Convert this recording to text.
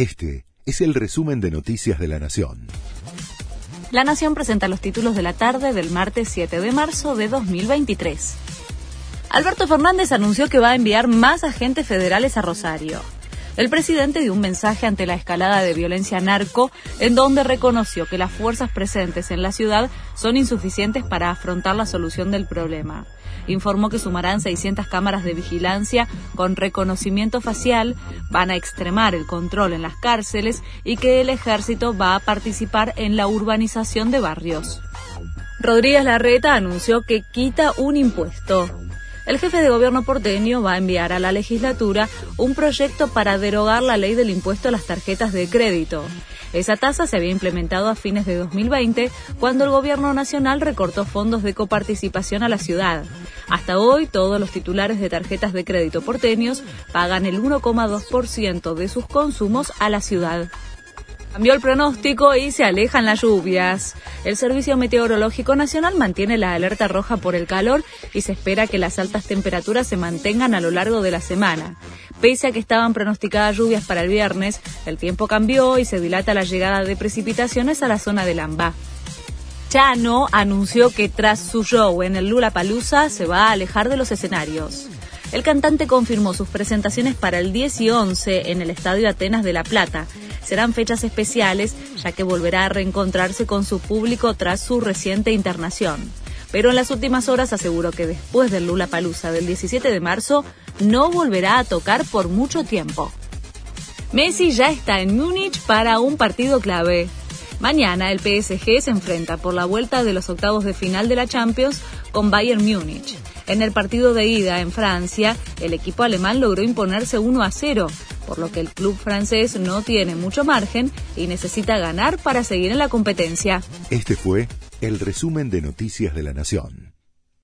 Este es el resumen de Noticias de la Nación. La Nación presenta los títulos de la tarde del martes 7 de marzo de 2023. Alberto Fernández anunció que va a enviar más agentes federales a Rosario. El presidente dio un mensaje ante la escalada de violencia narco, en donde reconoció que las fuerzas presentes en la ciudad son insuficientes para afrontar la solución del problema. Informó que sumarán 600 cámaras de vigilancia con reconocimiento facial, van a extremar el control en las cárceles y que el ejército va a participar en la urbanización de barrios. Rodríguez Larreta anunció que quita un impuesto el jefe de gobierno porteño va a enviar a la legislatura un proyecto para derogar la ley del impuesto a las tarjetas de crédito. Esa tasa se había implementado a fines de 2020 cuando el gobierno nacional recortó fondos de coparticipación a la ciudad. Hasta hoy, todos los titulares de tarjetas de crédito porteños pagan el 1,2% de sus consumos a la ciudad. Cambió el pronóstico y se alejan las lluvias. El Servicio Meteorológico Nacional mantiene la alerta roja por el calor y se espera que las altas temperaturas se mantengan a lo largo de la semana. Pese a que estaban pronosticadas lluvias para el viernes, el tiempo cambió y se dilata la llegada de precipitaciones a la zona de Lamba. Chano anunció que tras su show en el Lula Palusa se va a alejar de los escenarios. El cantante confirmó sus presentaciones para el 10 y 11 en el Estadio Atenas de La Plata serán fechas especiales, ya que volverá a reencontrarse con su público tras su reciente internación. Pero en las últimas horas aseguró que después del Lula Palusa del 17 de marzo no volverá a tocar por mucho tiempo. Messi ya está en Múnich para un partido clave. Mañana el PSG se enfrenta por la vuelta de los octavos de final de la Champions con Bayern Múnich. En el partido de ida en Francia, el equipo alemán logró imponerse 1 a 0, por lo que el club francés no tiene mucho margen y necesita ganar para seguir en la competencia. Este fue el resumen de Noticias de la Nación.